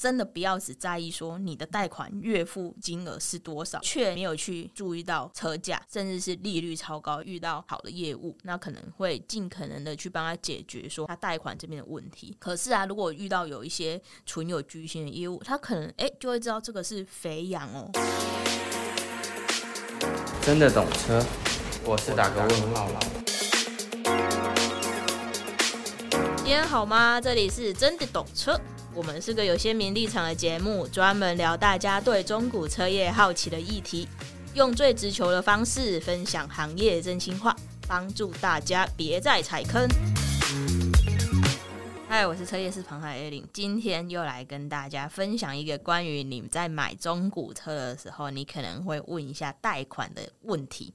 真的不要只在意说你的贷款月付金额是多少，却没有去注意到车价，甚至是利率超高，遇到好的业务，那可能会尽可能的去帮他解决说他贷款这边的问题。可是啊，如果遇到有一些存有居心的业务，他可能哎、欸、就会知道这个是肥羊哦。真的懂车，我是打个问号了。今天好吗？这里是真的懂车。我们是个有鲜明立场的节目，专门聊大家对中古车业好奇的议题，用最直球的方式分享行业真心话，帮助大家别再踩坑。嗨，我是车业师彭海 A 零，今天又来跟大家分享一个关于你们在买中古车的时候，你可能会问一下贷款的问题。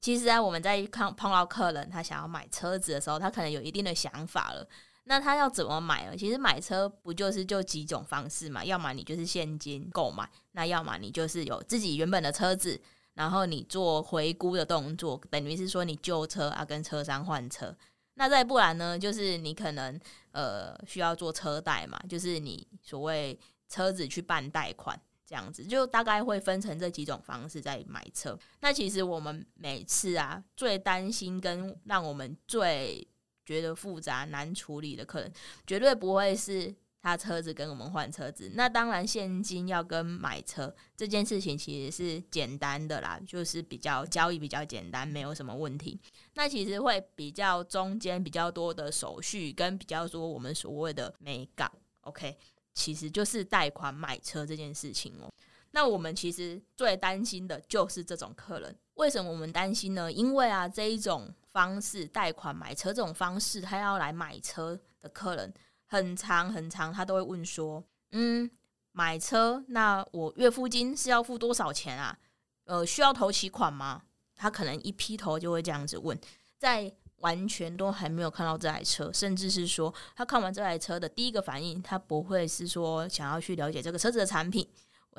其实啊，我们在看碰到客人他想要买车子的时候，他可能有一定的想法了。那他要怎么买呢？其实买车不就是就几种方式嘛？要么你就是现金购买，那要么你就是有自己原本的车子，然后你做回估的动作，等于是说你旧车啊跟车商换车。那再不然呢，就是你可能呃需要做车贷嘛，就是你所谓车子去办贷款这样子，就大概会分成这几种方式在买车。那其实我们每次啊最担心跟让我们最觉得复杂难处理的客人，绝对不会是他车子跟我们换车子。那当然，现金要跟买车这件事情其实是简单的啦，就是比较交易比较简单，没有什么问题。那其实会比较中间比较多的手续跟比较多我们所谓的美感，OK，其实就是贷款买车这件事情哦。那我们其实最担心的就是这种客人。为什么我们担心呢？因为啊，这一种方式贷款买车这种方式，他要来买车的客人很长很长，他都会问说：“嗯，买车那我月付金是要付多少钱啊？呃，需要头期款吗？”他可能一劈头就会这样子问，在完全都还没有看到这台车，甚至是说他看完这台车的第一个反应，他不会是说想要去了解这个车子的产品，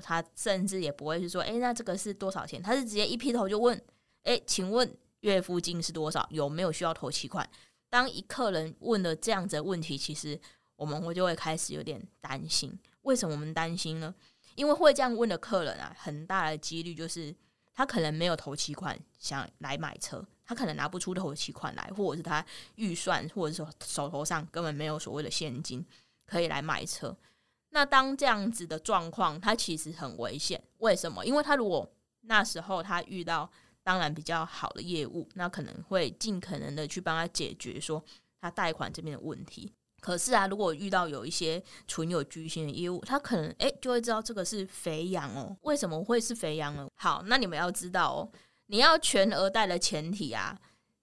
他甚至也不会是说：“诶，那这个是多少钱？”他是直接一劈头就问：“诶，请问？”月付金是多少？有没有需要头期款？当一客人问了这样子的问题，其实我们会就会开始有点担心。为什么我们担心呢？因为会这样问的客人啊，很大的几率就是他可能没有头期款想来买车，他可能拿不出头期款来，或者是他预算，或者是手头上根本没有所谓的现金可以来买车。那当这样子的状况，他其实很危险。为什么？因为他如果那时候他遇到当然比较好的业务，那可能会尽可能的去帮他解决说他贷款这边的问题。可是啊，如果遇到有一些存有居心的业务，他可能诶、就会知道这个是肥羊哦。为什么会是肥羊呢？好，那你们要知道哦，你要全额贷的前提啊，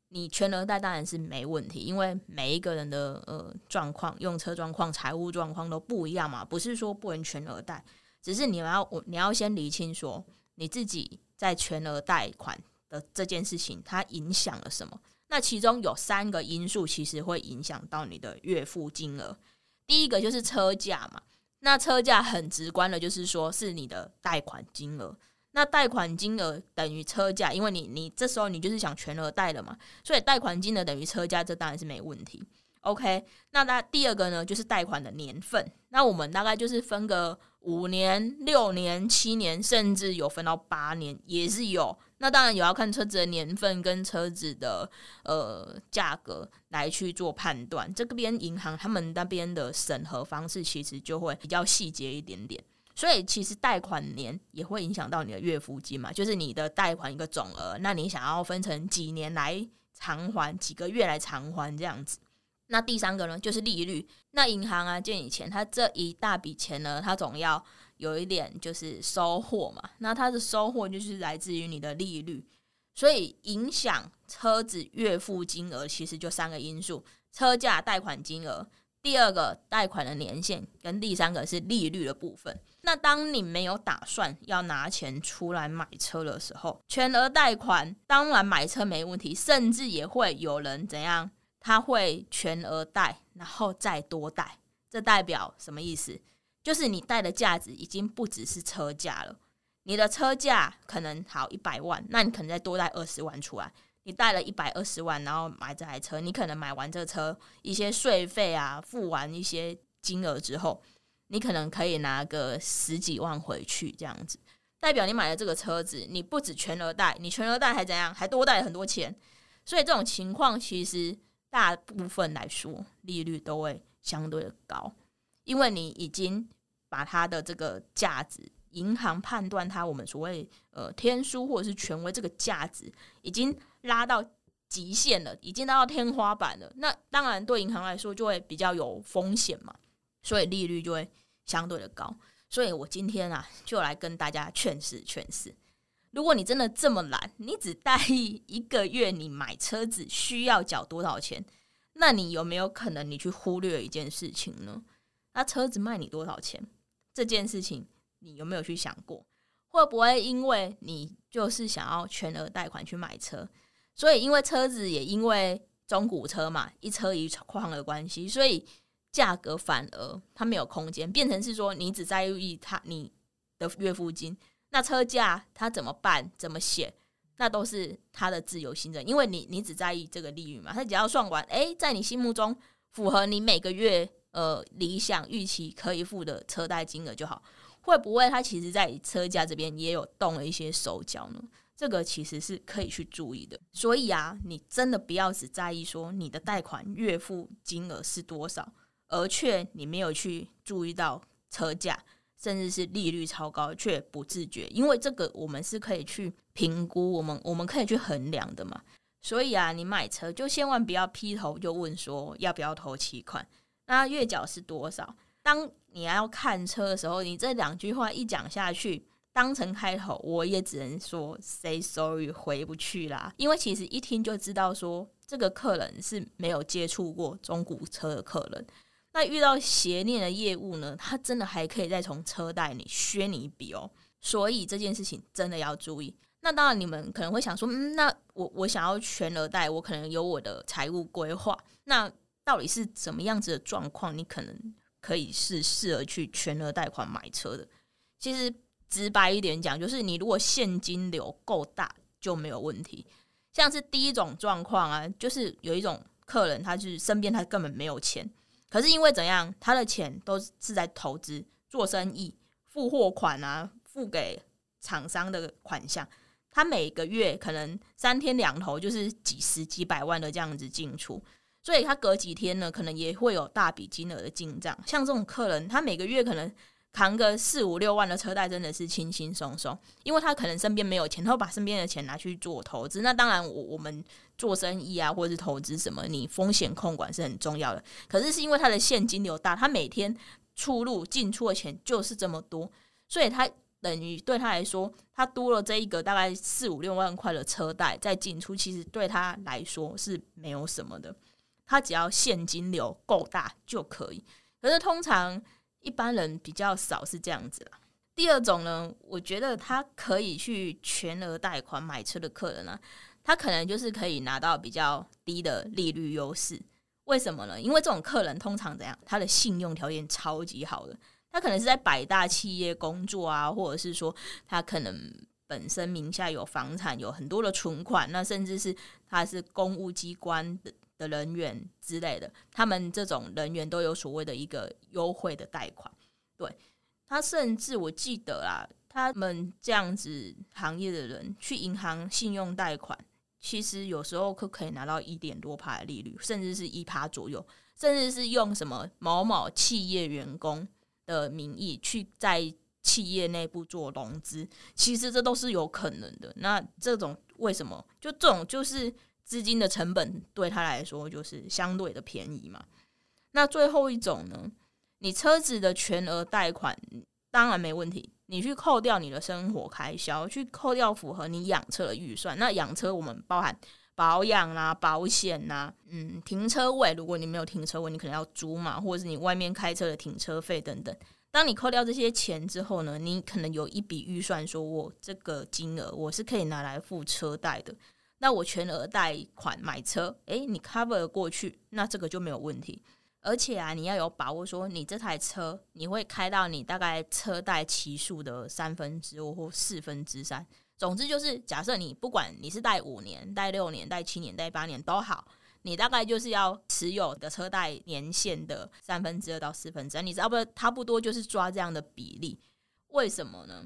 你全额贷当然是没问题，因为每一个人的呃状况、用车状况、财务状况都不一样嘛，不是说不能全额贷，只是你要我你要先理清说你自己在全额贷款。的这件事情，它影响了什么？那其中有三个因素，其实会影响到你的月付金额。第一个就是车价嘛，那车价很直观的，就是说是你的贷款金额。那贷款金额等于车价，因为你你这时候你就是想全额贷的嘛，所以贷款金额等于车价，这当然是没问题。OK，那那第二个呢，就是贷款的年份。那我们大概就是分个五年、六年、七年，甚至有分到八年，也是有。那当然也要看车子的年份跟车子的呃价格来去做判断。这边银行他们那边的审核方式其实就会比较细节一点点。所以其实贷款年也会影响到你的月付金嘛，就是你的贷款一个总额，那你想要分成几年来偿还，几个月来偿还这样子。那第三个呢，就是利率。那银行啊借你钱，它这一大笔钱呢，它总要。有一点就是收获嘛，那它的收获就是来自于你的利率，所以影响车子月付金额其实就三个因素：车价、贷款金额，第二个贷款的年限，跟第三个是利率的部分。那当你没有打算要拿钱出来买车的时候，全额贷款当然买车没问题，甚至也会有人怎样，他会全额贷，然后再多贷，这代表什么意思？就是你贷的价值已经不只是车价了，你的车价可能好一百万，那你可能再多贷二十万出来，你贷了一百二十万，然后买这台车，你可能买完这车一些税费啊，付完一些金额之后，你可能可以拿个十几万回去，这样子。代表你买了这个车子，你不止全额贷，你全额贷还怎样，还多贷很多钱。所以这种情况其实大部分来说利率都会相对的高，因为你已经把它的这个价值，银行判断它我们所谓呃天书或者是权威这个价值已经拉到极限了，已经拉到天花板了。那当然对银行来说就会比较有风险嘛，所以利率就会相对的高。所以我今天啊就来跟大家劝世劝世。如果你真的这么懒，你只在意一个月你买车子需要缴多少钱，那你有没有可能你去忽略一件事情呢？那车子卖你多少钱这件事情，你有没有去想过？会不会因为你就是想要全额贷款去买车，所以因为车子也因为中古车嘛，一车一况的关系，所以价格反而它没有空间，变成是说你只在意它你的月付金。那车价他怎么办？怎么写？那都是他的自由心证，因为你你只在意这个利率嘛。他只要算完，诶，在你心目中符合你每个月呃理想预期可以付的车贷金额就好。会不会他其实在车价这边也有动了一些手脚呢？这个其实是可以去注意的。所以啊，你真的不要只在意说你的贷款月付金额是多少，而却你没有去注意到车价。甚至是利率超高却不自觉，因为这个我们是可以去评估，我们我们可以去衡量的嘛。所以啊，你买车就千万不要劈头就问说要不要头期款，那月缴是多少？当你要看车的时候，你这两句话一讲下去，当成开头，我也只能说 say sorry 回不去啦。因为其实一听就知道说这个客人是没有接触过中古车的客人。那遇到邪念的业务呢？他真的还可以再从车贷里削你一笔哦，所以这件事情真的要注意。那当然，你们可能会想说，嗯，那我我想要全额贷，我可能有我的财务规划。那到底是怎么样子的状况？你可能可以是适合去全额贷款买车的。其实直白一点讲，就是你如果现金流够大就没有问题。像是第一种状况啊，就是有一种客人，他是身边他根本没有钱。可是因为怎样，他的钱都是在投资、做生意、付货款啊，付给厂商的款项，他每个月可能三天两头就是几十几百万的这样子进出，所以他隔几天呢，可能也会有大笔金额的进账。像这种客人，他每个月可能。扛个四五六万的车贷真的是轻轻松松，因为他可能身边没有钱，他会把身边的钱拿去做投资。那当然，我我们做生意啊，或者是投资什么，你风险控管是很重要的。可是是因为他的现金流大，他每天出入进出的钱就是这么多，所以他等于对他来说，他多了这一个大概四五六万块的车贷在进出，其实对他来说是没有什么的。他只要现金流够大就可以。可是通常。一般人比较少是这样子啦。第二种呢，我觉得他可以去全额贷款买车的客人呢、啊，他可能就是可以拿到比较低的利率优势。为什么呢？因为这种客人通常怎样？他的信用条件超级好的，他可能是在百大企业工作啊，或者是说他可能本身名下有房产，有很多的存款，那甚至是他是公务机关的。的人员之类的，他们这种人员都有所谓的一个优惠的贷款。对，他甚至我记得啊，他们这样子行业的人去银行信用贷款，其实有时候可可以拿到一点多趴的利率，甚至是一趴左右，甚至是用什么某某企业员工的名义去在企业内部做融资，其实这都是有可能的。那这种为什么？就这种就是。资金的成本对他来说就是相对的便宜嘛。那最后一种呢？你车子的全额贷款当然没问题，你去扣掉你的生活开销，去扣掉符合你养车的预算。那养车我们包含保养啊、保险啊、嗯、停车位。如果你没有停车位，你可能要租嘛，或者是你外面开车的停车费等等。当你扣掉这些钱之后呢，你可能有一笔预算，说我这个金额我是可以拿来付车贷的。那我全额贷款买车，诶，你 cover 过去，那这个就没有问题。而且啊，你要有把握说，你这台车你会开到你大概车贷期数的三分之五或四分之三。总之就是，假设你不管你是贷五年、贷六年、贷七年、贷八年都好，你大概就是要持有的车贷年限的三分之二到四分之三，你知道不？差不多就是抓这样的比例。为什么呢？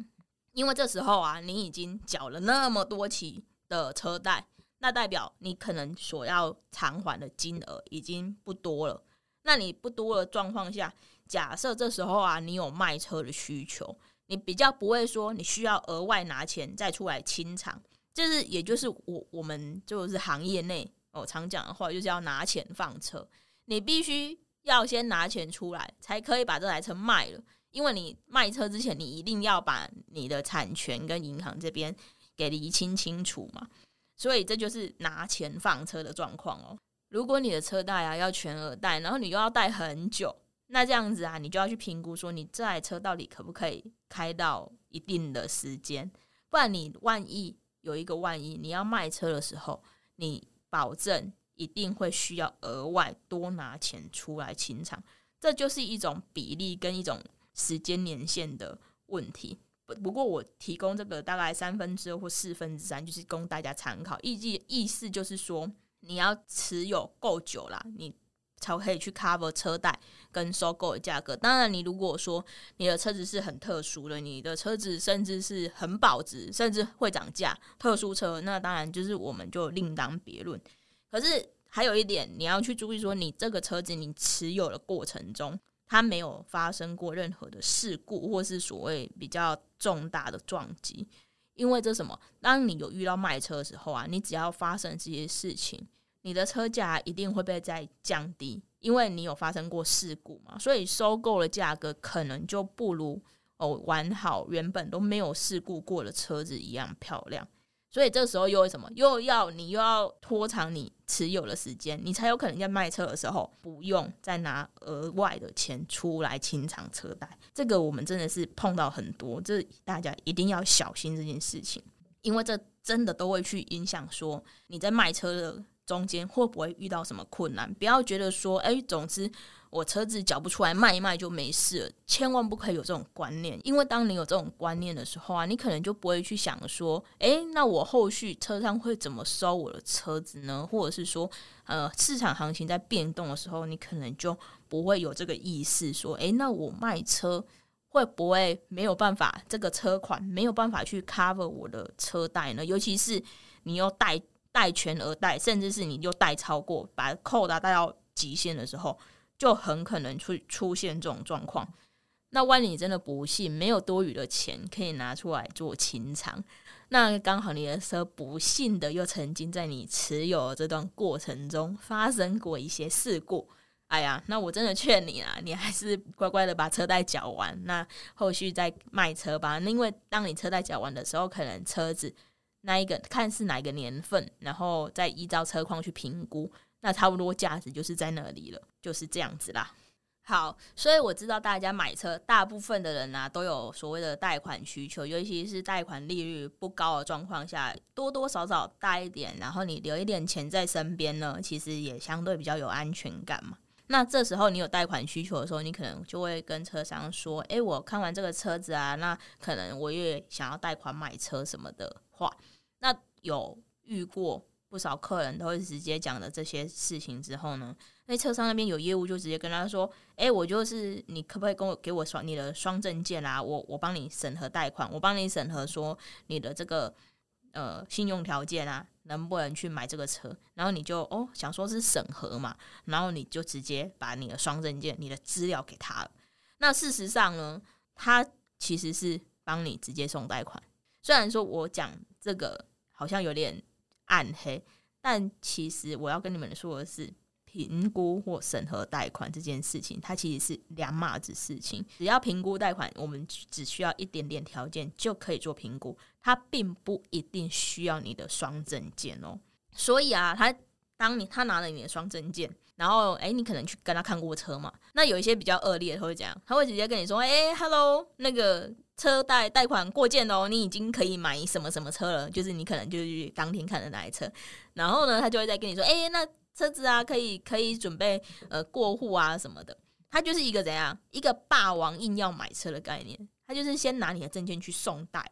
因为这时候啊，你已经缴了那么多期的车贷，那代表你可能所要偿还的金额已经不多了。那你不多的状况下，假设这时候啊，你有卖车的需求，你比较不会说你需要额外拿钱再出来清偿。就是，也就是我我们就是行业内我常讲的话，就是要拿钱放车。你必须要先拿钱出来，才可以把这台车卖了。因为你卖车之前，你一定要把你的产权跟银行这边给厘清清楚嘛。所以这就是拿钱放车的状况哦。如果你的车贷啊要全额贷，然后你又要贷很久，那这样子啊，你就要去评估说你这台车到底可不可以开到一定的时间，不然你万一有一个万一，你要卖车的时候，你保证一定会需要额外多拿钱出来清偿，这就是一种比例跟一种时间年限的问题。不不过我提供这个大概三分之二或四分之三，就是供大家参考。意意意思就是说。你要持有够久啦，你才可以去 cover 车贷跟收购的价格。当然，你如果说你的车子是很特殊的，你的车子甚至是很保值，甚至会涨价，特殊车，那当然就是我们就另当别论。可是还有一点，你要去注意说，你这个车子你持有的过程中，它没有发生过任何的事故，或是所谓比较重大的撞击。因为这什么？当你有遇到卖车的时候啊，你只要发生这些事情。你的车价一定会被再降低，因为你有发生过事故嘛，所以收购的价格可能就不如哦完好原本都没有事故过的车子一样漂亮。所以这时候又为什么又要你又要拖长你持有的时间，你才有可能在卖车的时候不用再拿额外的钱出来清偿车贷。这个我们真的是碰到很多，这大家一定要小心这件事情，因为这真的都会去影响说你在卖车的。中间会不会遇到什么困难？不要觉得说，哎，总之我车子缴不出来，卖一卖就没事了。千万不可以有这种观念，因为当你有这种观念的时候啊，你可能就不会去想说，哎，那我后续车商会怎么收我的车子呢？或者是说，呃，市场行情在变动的时候，你可能就不会有这个意识，说，哎，那我卖车会不会没有办法，这个车款没有办法去 cover 我的车贷呢？尤其是你又贷。贷全额贷，甚至是你就贷超过，把扣达贷到极限的时候，就很可能出出现这种状况。那万一你真的不幸没有多余的钱可以拿出来做清偿，那刚好你的车不幸的又曾经在你持有这段过程中发生过一些事故，哎呀，那我真的劝你啊，你还是乖乖的把车贷缴完，那后续再卖车吧。因为当你车贷缴完的时候，可能车子。那一个看是哪一个年份，然后再依照车况去评估，那差不多价值就是在那里了，就是这样子啦。好，所以我知道大家买车，大部分的人啊都有所谓的贷款需求，尤其是贷款利率不高的状况下，多多少少贷一点，然后你留一点钱在身边呢，其实也相对比较有安全感嘛。那这时候你有贷款需求的时候，你可能就会跟车商说：“诶，我看完这个车子啊，那可能我也想要贷款买车什么的话。”那有遇过不少客人都会直接讲的这些事情之后呢，那车商那边有业务就直接跟他说：“哎，我就是你可不可以跟我给我双你的双证件啊？我我帮你审核贷款，我帮你审核说你的这个呃信用条件啊，能不能去买这个车？然后你就哦想说是审核嘛，然后你就直接把你的双证件、你的资料给他了。那事实上呢，他其实是帮你直接送贷款。虽然说我讲这个。好像有点暗黑，但其实我要跟你们说的是，评估或审核贷款这件事情，它其实是两码子事情。只要评估贷款，我们只需要一点点条件就可以做评估，它并不一定需要你的双证件哦。所以啊，他当你他拿了你的双证件，然后诶，你可能去跟他看过车嘛？那有一些比较恶劣的，他会讲，他会直接跟你说，诶，Hello，那个。车贷贷款过件哦，你已经可以买什么什么车了？就是你可能就是当天看的那台车，然后呢，他就会再跟你说，哎、那车子啊，可以可以准备呃过户啊什么的。他就是一个怎样一个霸王硬要买车的概念，他就是先拿你的证件去送贷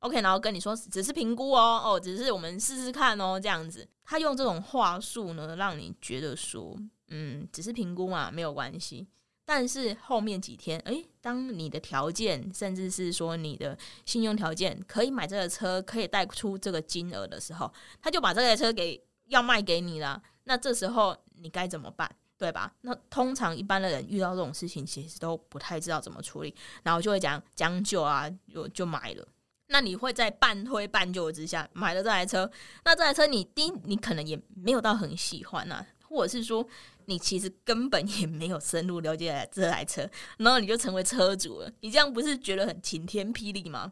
，OK，然后跟你说只是评估哦，哦，只是我们试试看哦，这样子。他用这种话术呢，让你觉得说，嗯，只是评估嘛，没有关系。但是后面几天，诶，当你的条件，甚至是说你的信用条件可以买这个车，可以贷出这个金额的时候，他就把这台车给要卖给你了。那这时候你该怎么办？对吧？那通常一般的人遇到这种事情，其实都不太知道怎么处理，然后就会讲将就啊，就就买了。那你会在半推半就之下买了这台车？那这台车你第一，你可能也没有到很喜欢啊，或者是说你其实根本也没有深入了解这台车，然后你就成为车主了，你这样不是觉得很晴天霹雳吗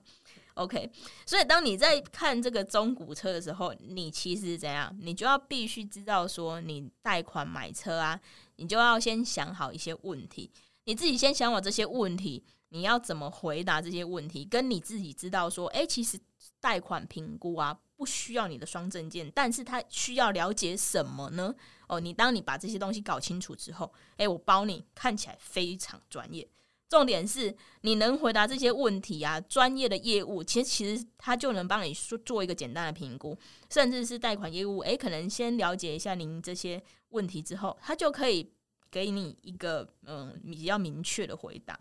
？OK，所以当你在看这个中古车的时候，你其实怎样？你就要必须知道说，你贷款买车啊，你就要先想好一些问题，你自己先想好这些问题，你要怎么回答这些问题，跟你自己知道说，诶，其实贷款评估啊，不需要你的双证件，但是他需要了解什么呢？哦，你当你把这些东西搞清楚之后，诶，我包你看起来非常专业。重点是你能回答这些问题啊，专业的业务其实其实他就能帮你说做一个简单的评估，甚至是贷款业务，诶，可能先了解一下您这些问题之后，他就可以给你一个嗯比较明确的回答。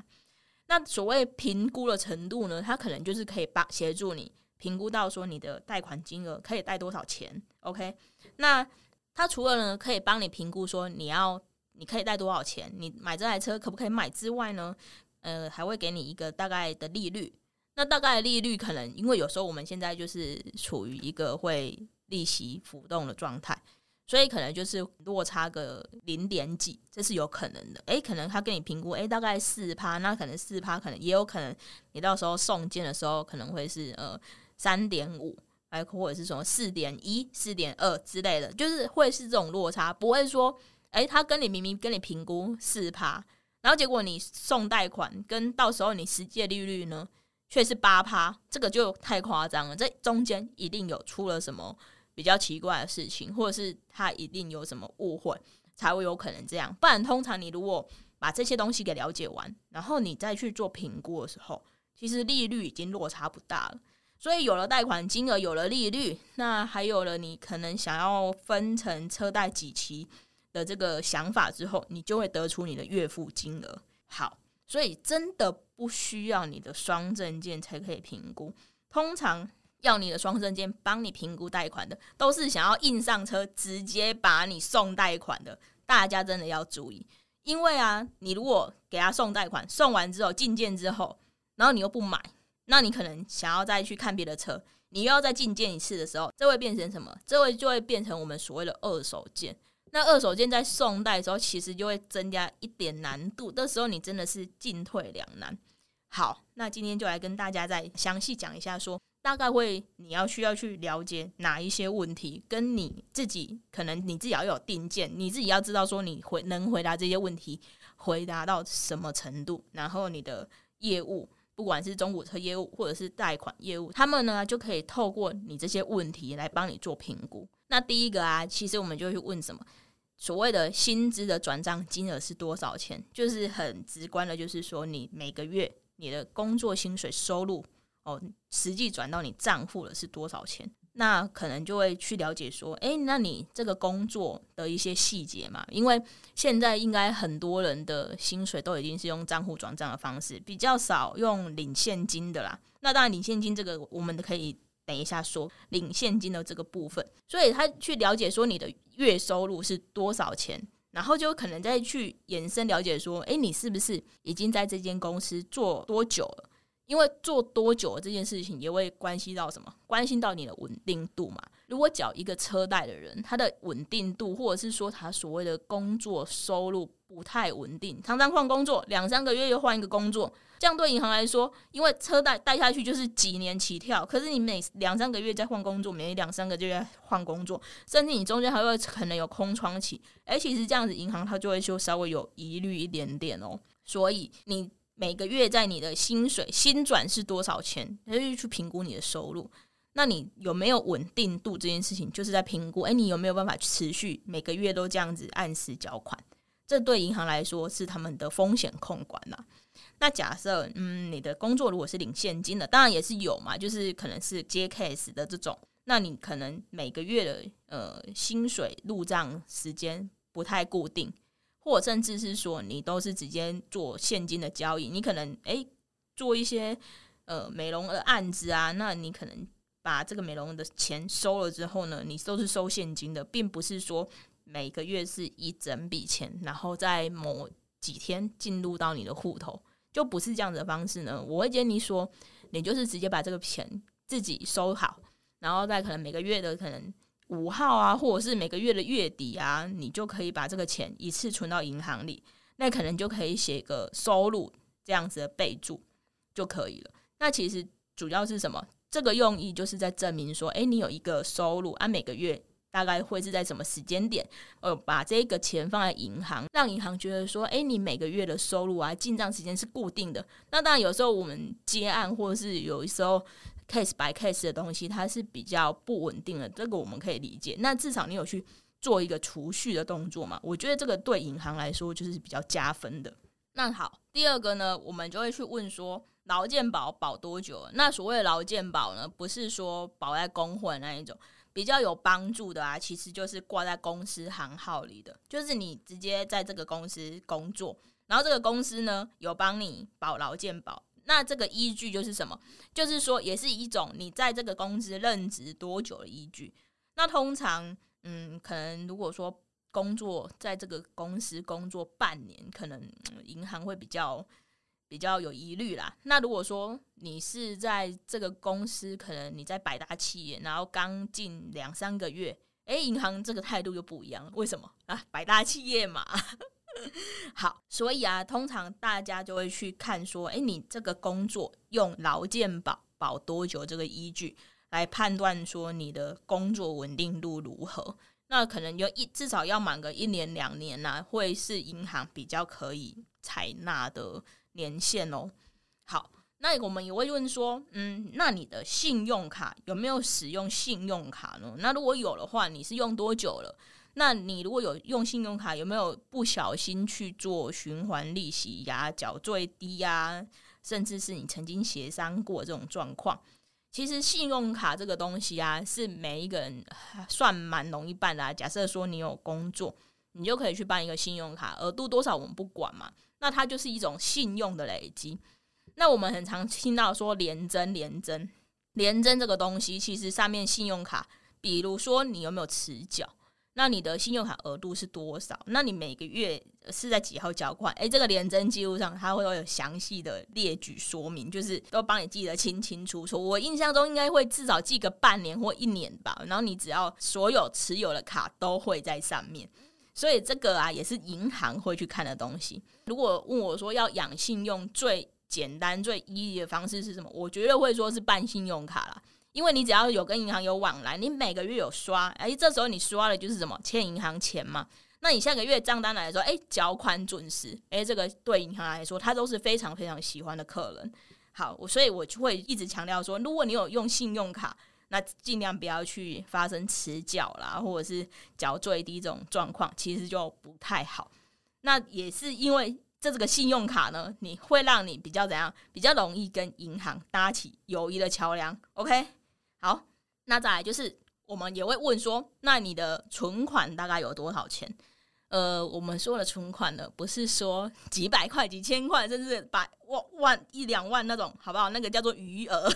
那所谓评估的程度呢，他可能就是可以帮协助你评估到说你的贷款金额可以贷多少钱，OK？那他除了呢可以帮你评估说你要。你可以贷多少钱？你买这台车可不可以买之外呢？呃，还会给你一个大概的利率。那大概的利率可能，因为有时候我们现在就是处于一个会利息浮动的状态，所以可能就是落差个零点几，这是有可能的。诶，可能他给你评估，诶，大概四趴，那可能四趴，可能也有可能你到时候送件的时候可能会是呃三点五，还或者是什么四点一、四点二之类的，就是会是这种落差，不会说。诶，他跟你明明跟你评估四趴，然后结果你送贷款跟到时候你实际利率呢，却是八趴，这个就太夸张了。这中间一定有出了什么比较奇怪的事情，或者是他一定有什么误会，才会有可能这样。不然，通常你如果把这些东西给了解完，然后你再去做评估的时候，其实利率已经落差不大了。所以有了贷款金额，有了利率，那还有了你可能想要分成车贷几期。的这个想法之后，你就会得出你的月付金额。好，所以真的不需要你的双证件才可以评估。通常要你的双证件帮你评估贷款的，都是想要硬上车，直接把你送贷款的。大家真的要注意，因为啊，你如果给他送贷款，送完之后进件之后，然后你又不买，那你可能想要再去看别的车，你又要再进件一次的时候，这会变成什么？这会就会变成我们所谓的二手件。那二手件在送代的时候，其实就会增加一点难度。这时候你真的是进退两难。好，那今天就来跟大家再详细讲一下说，说大概会你要需要去了解哪一些问题，跟你自己可能你自己要有定见，你自己要知道说你回能回答这些问题，回答到什么程度，然后你的业务，不管是中古车业务或者是贷款业务，他们呢就可以透过你这些问题来帮你做评估。那第一个啊，其实我们就去问什么？所谓的薪资的转账金额是多少钱？就是很直观的，就是说你每个月你的工作薪水收入哦，实际转到你账户了是多少钱？那可能就会去了解说，诶，那你这个工作的一些细节嘛，因为现在应该很多人的薪水都已经是用账户转账的方式，比较少用领现金的啦。那当然，领现金这个我们可以。等一下说领现金的这个部分，所以他去了解说你的月收入是多少钱，然后就可能再去延伸了解说，诶，你是不是已经在这间公司做多久了？因为做多久这件事情也会关系到什么？关心到你的稳定度嘛。如果缴一个车贷的人，他的稳定度，或者是说他所谓的工作收入不太稳定，常常换工作，两三个月又换一个工作。这样对银行来说，因为车贷贷下去就是几年起跳，可是你每两三个月再换工作，每两三个月再换工作，甚至你中间还会可能有空窗期，哎，其实这样子银行它就会就稍微有疑虑一点点哦。所以你每个月在你的薪水薪转是多少钱，他就去评估你的收入。那你有没有稳定度这件事情，就是在评估，哎，你有没有办法持续每个月都这样子按时缴款？这对银行来说是他们的风险控管呐。那假设嗯，你的工作如果是领现金的，当然也是有嘛，就是可能是接 case 的这种，那你可能每个月的呃薪水入账时间不太固定，或甚至是说你都是直接做现金的交易，你可能诶做一些呃美容的案子啊，那你可能把这个美容的钱收了之后呢，你都是收现金的，并不是说每个月是一整笔钱，然后在某几天进入到你的户头。就不是这样子的方式呢，我会建议说，你就是直接把这个钱自己收好，然后在可能每个月的可能五号啊，或者是每个月的月底啊，你就可以把这个钱一次存到银行里，那可能就可以写个收入这样子的备注就可以了。那其实主要是什么？这个用意就是在证明说，诶，你有一个收入，按、啊、每个月。大概会是在什么时间点？呃，把这个钱放在银行，让银行觉得说，诶，你每个月的收入啊，进账时间是固定的。那当然，有时候我们接案或者是有时候 case by case 的东西，它是比较不稳定的，这个我们可以理解。那至少你有去做一个储蓄的动作嘛？我觉得这个对银行来说就是比较加分的。那好，第二个呢，我们就会去问说，劳健保保多久？那所谓的劳健保呢，不是说保在工会那一种。比较有帮助的啊，其实就是挂在公司行号里的，就是你直接在这个公司工作，然后这个公司呢有帮你保劳健保，那这个依据就是什么？就是说也是一种你在这个公司任职多久的依据。那通常，嗯，可能如果说工作在这个公司工作半年，可能银行会比较。比较有疑虑啦。那如果说你是在这个公司，可能你在百大企业，然后刚进两三个月，诶，银行这个态度又不一样了。为什么啊？百大企业嘛。好，所以啊，通常大家就会去看说，诶，你这个工作用劳健保保多久这个依据来判断说你的工作稳定度如何？那可能有一至少要满个一年两年呐，会是银行比较可以采纳的。年限哦，好，那我们也会问说，嗯，那你的信用卡有没有使用信用卡呢？那如果有的话，你是用多久了？那你如果有用信用卡，有没有不小心去做循环利息呀、缴最低呀，甚至是你曾经协商过这种状况？其实信用卡这个东西啊，是每一个人算蛮容易办的啊。假设说你有工作，你就可以去办一个信用卡，额度多少我们不管嘛。那它就是一种信用的累积。那我们很常听到说联征、联征、联征这个东西，其实上面信用卡，比如说你有没有迟缴，那你的信用卡额度是多少？那你每个月是在几号缴款？诶，这个联征记录上它会有详细的列举说明，就是都帮你记得清清楚楚。我印象中应该会至少记个半年或一年吧。然后你只要所有持有的卡都会在上面。所以这个啊，也是银行会去看的东西。如果问我说要养信用最简单、最 easy 的方式是什么？我觉得会说是办信用卡啦，因为你只要有跟银行有往来，你每个月有刷，哎，这时候你刷的就是什么？欠银行钱嘛。那你下个月账单来说，哎，缴款准时，哎，这个对银行来说，他都是非常非常喜欢的客人。好，我所以我就会一直强调说，如果你有用信用卡。那尽量不要去发生迟缴啦，或者是缴最低这种状况，其实就不太好。那也是因为这这个信用卡呢，你会让你比较怎样，比较容易跟银行搭起友谊的桥梁。OK，好，那再来就是我们也会问说，那你的存款大概有多少钱？呃，我们说的存款呢，不是说 几百块、几千块，甚至百万万一两万那种，好不好？那个叫做余额。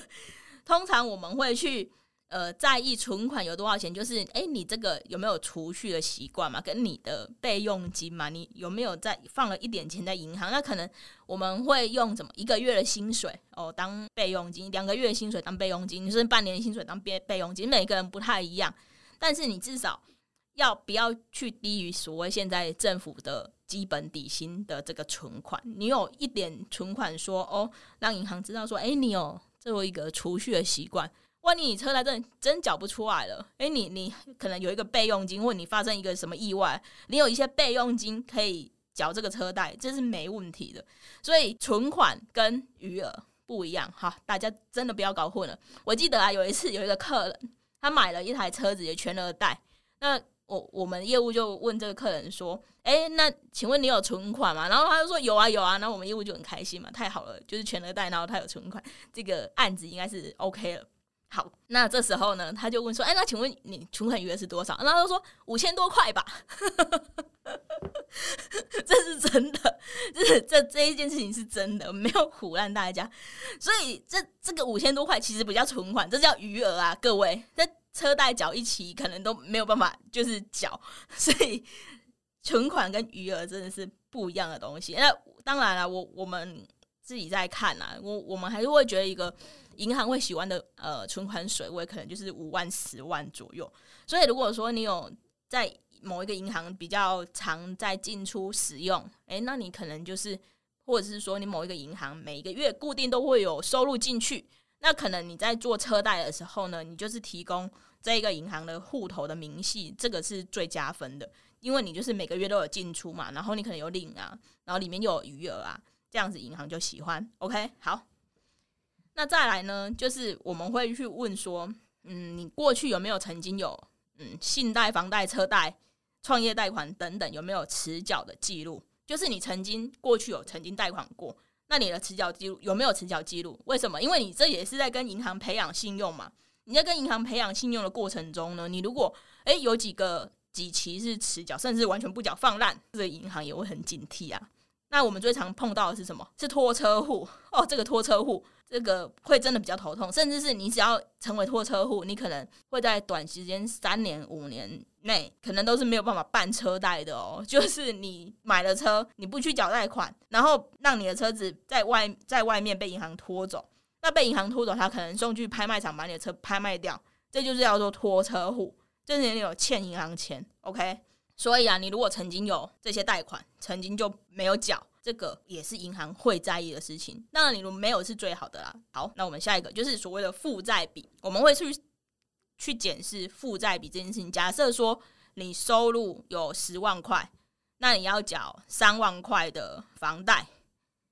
通常我们会去。呃，在意存款有多少钱，就是诶，你这个有没有储蓄的习惯嘛？跟你的备用金嘛，你有没有在放了一点钱在银行？那可能我们会用怎么一个月的薪水哦当备用金，两个月的薪水当备用金，甚至半年的薪水当备备用金。每个人不太一样，但是你至少要不要去低于所谓现在政府的基本底薪的这个存款？你有一点存款说，哦，让银行知道说，诶，你有作为一个储蓄的习惯。万一你车贷真真缴不出来了，诶、你你可能有一个备用金，或你发生一个什么意外，你有一些备用金可以缴这个车贷，这是没问题的。所以存款跟余额不一样哈，大家真的不要搞混了。我记得啊，有一次有一个客人，他买了一台车子也全额贷，那我我们业务就问这个客人说：“哎，那请问你有存款吗？”然后他就说：“有啊，有啊。”那我们业务就很开心嘛，太好了，就是全额贷，然后他有存款，这个案子应该是 OK 了。好，那这时候呢，他就问说：“哎，那请问你存款余额是多少？”然后他说：“五千多块吧。”这是真的，这这这一件事情是真的，没有唬烂大家。所以这这个五千多块其实不叫存款，这叫余额啊，各位。这车贷缴一期可能都没有办法，就是缴。所以存款跟余额真的是不一样的东西。那当然了，我我们自己在看啊，我我们还是会觉得一个。银行会喜欢的呃存款水位可能就是五万、十万左右，所以如果说你有在某一个银行比较常在进出使用，诶、那你可能就是，或者是说你某一个银行每一个月固定都会有收入进去，那可能你在做车贷的时候呢，你就是提供这一个银行的户头的明细，这个是最加分的，因为你就是每个月都有进出嘛，然后你可能有领啊，然后里面又有余额啊，这样子银行就喜欢。OK，好。那再来呢，就是我们会去问说，嗯，你过去有没有曾经有，嗯，信贷、房贷、车贷、创业贷款等等，有没有迟缴的记录？就是你曾经过去有曾经贷款过，那你的迟缴记录有没有迟缴记录？为什么？因为你这也是在跟银行培养信用嘛。你在跟银行培养信用的过程中呢，你如果诶有几个几期是迟缴，甚至完全不缴放烂，这个银行也会很警惕啊。那我们最常碰到的是什么？是拖车户哦，这个拖车户。这个会真的比较头痛，甚至是你只要成为拖车户，你可能会在短时间三年五年内，可能都是没有办法办车贷的哦。就是你买了车，你不去缴贷款，然后让你的车子在外在外面被银行拖走，那被银行拖走，他可能送去拍卖场把你的车拍卖掉，这就是叫做拖车户，就是你有欠银行钱。OK，所以啊，你如果曾经有这些贷款，曾经就没有缴。这个也是银行会在意的事情。当然，你如果没有是最好的啦。好，那我们下一个就是所谓的负债比，我们会去去检视负债比这件事情。假设说你收入有十万块，那你要缴三万块的房贷，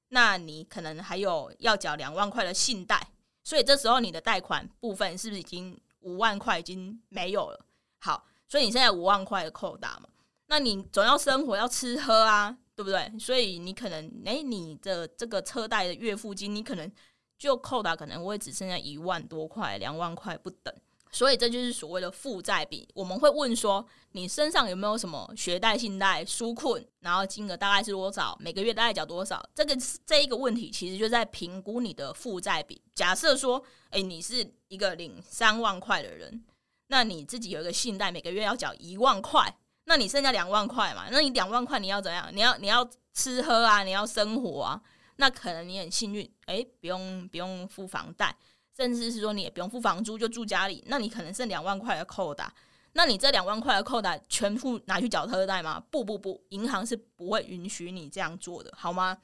那你可能还有要缴两万块的信贷，所以这时候你的贷款部分是不是已经五万块已经没有了？好，所以你现在五万块的扣打嘛，那你总要生活要吃喝啊。对不对？所以你可能，诶，你的这个车贷的月付金，你可能就扣打可能会只剩下一万多块、两万块不等。所以这就是所谓的负债比。我们会问说，你身上有没有什么学贷、信贷、纾困，然后金额大概是多少？每个月大概缴多少？这个这一个问题，其实就在评估你的负债比。假设说，诶，你是一个领三万块的人，那你自己有一个信贷，每个月要缴一万块。那你剩下两万块嘛？那你两万块你要怎样？你要你要吃喝啊，你要生活啊。那可能你很幸运，诶，不用不用付房贷，甚至是说你也不用付房租，就住家里。那你可能剩两万块的扣打。那你这两万块的扣打全部拿去缴车贷吗？不不不，银行是不会允许你这样做的，好吗？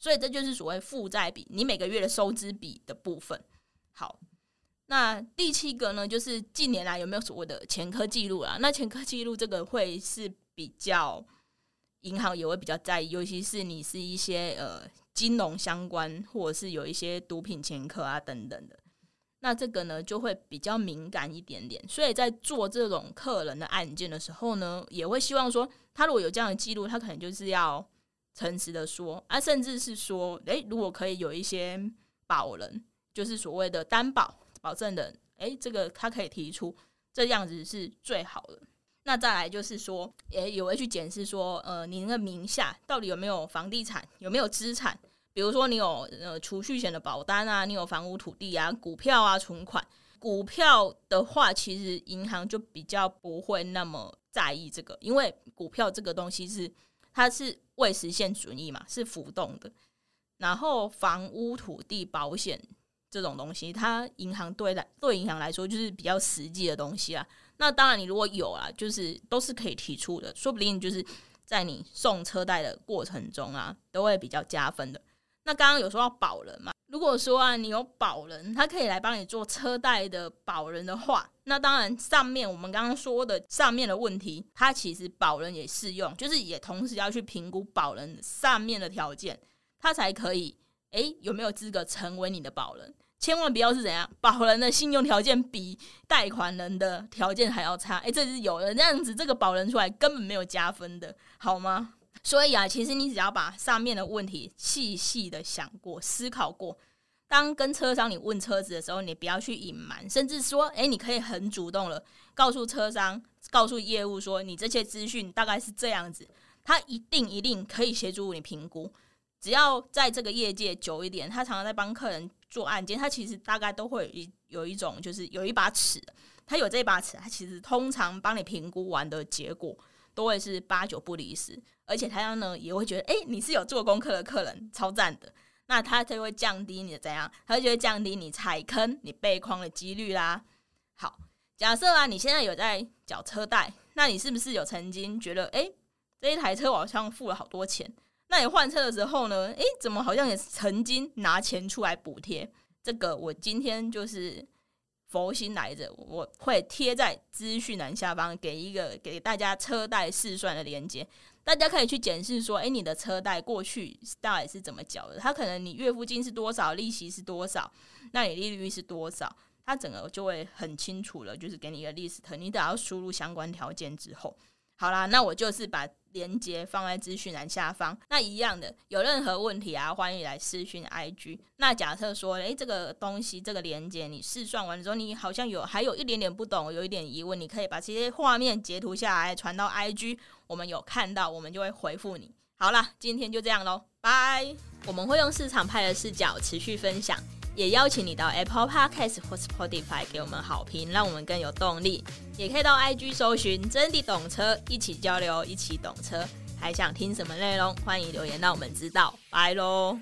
所以这就是所谓负债比，你每个月的收支比的部分。好。那第七个呢，就是近年来有没有所谓的前科记录啊？那前科记录这个会是比较银行也会比较在意，尤其是你是一些呃金融相关，或者是有一些毒品前科啊等等的，那这个呢就会比较敏感一点点。所以在做这种客人的案件的时候呢，也会希望说他如果有这样的记录，他可能就是要诚实的说啊，甚至是说，诶，如果可以有一些保人，就是所谓的担保。保证人，诶，这个他可以提出，这样子是最好的。那再来就是说，也有会去检视说，呃，您的名下到底有没有房地产，有没有资产？比如说你有呃储蓄险的保单啊，你有房屋土地啊，股票啊，存款。股票的话，其实银行就比较不会那么在意这个，因为股票这个东西是它是未实现损益嘛，是浮动的。然后房屋土地保险。这种东西，它银行对来对银行来说就是比较实际的东西啊。那当然，你如果有啊，就是都是可以提出的，说不定就是在你送车贷的过程中啊，都会比较加分的。那刚刚有说到保人嘛，如果说啊，你有保人，他可以来帮你做车贷的保人的话，那当然上面我们刚刚说的上面的问题，它其实保人也适用，就是也同时要去评估保人上面的条件，他才可以。诶，有没有资格成为你的保人？千万不要是怎样，保人的信用条件比贷款人的条件还要差。哎、这是有的这样子，这个保人出来根本没有加分的，好吗？所以啊，其实你只要把上面的问题细细的想过、思考过，当跟车商你问车子的时候，你不要去隐瞒，甚至说，哎、你可以很主动了，告诉车商、告诉业务说，你这些资讯大概是这样子，他一定一定可以协助你评估。只要在这个业界久一点，他常常在帮客人做案件，他其实大概都会有一有一种，就是有一把尺，他有这把尺，他其实通常帮你评估完的结果都会是八九不离十，而且他呢也会觉得，哎、你是有做功课的客人，超赞的，那他就会降低你的怎样，他就会降低你踩坑、你被框的几率啦。好，假设啊，你现在有在缴车贷，那你是不是有曾经觉得，哎、这一台车我好像付了好多钱？那你换车的时候呢？诶，怎么好像也曾经拿钱出来补贴？这个我今天就是佛心来着，我会贴在资讯栏下方，给一个给大家车贷试算的链接，大家可以去检视说，诶，你的车贷过去到底是怎么缴的？它可能你月付金是多少，利息是多少，那你利率是多少？它整个就会很清楚了，就是给你一个 list，你只要输入相关条件之后。好啦，那我就是把链接放在资讯栏下方。那一样的，有任何问题啊，欢迎来私讯 IG。那假设说，诶，这个东西这个链接你试算完之后，你好像有还有一点点不懂，有一点疑问，你可以把这些画面截图下来传到 IG，我们有看到，我们就会回复你。好啦，今天就这样喽，拜。我们会用市场派的视角持续分享。也邀请你到 Apple Podcast 或 Spotify 给我们好评，让我们更有动力。也可以到 IG 搜寻“真的懂车”，一起交流，一起懂车。还想听什么内容？欢迎留言让我们知道。拜喽！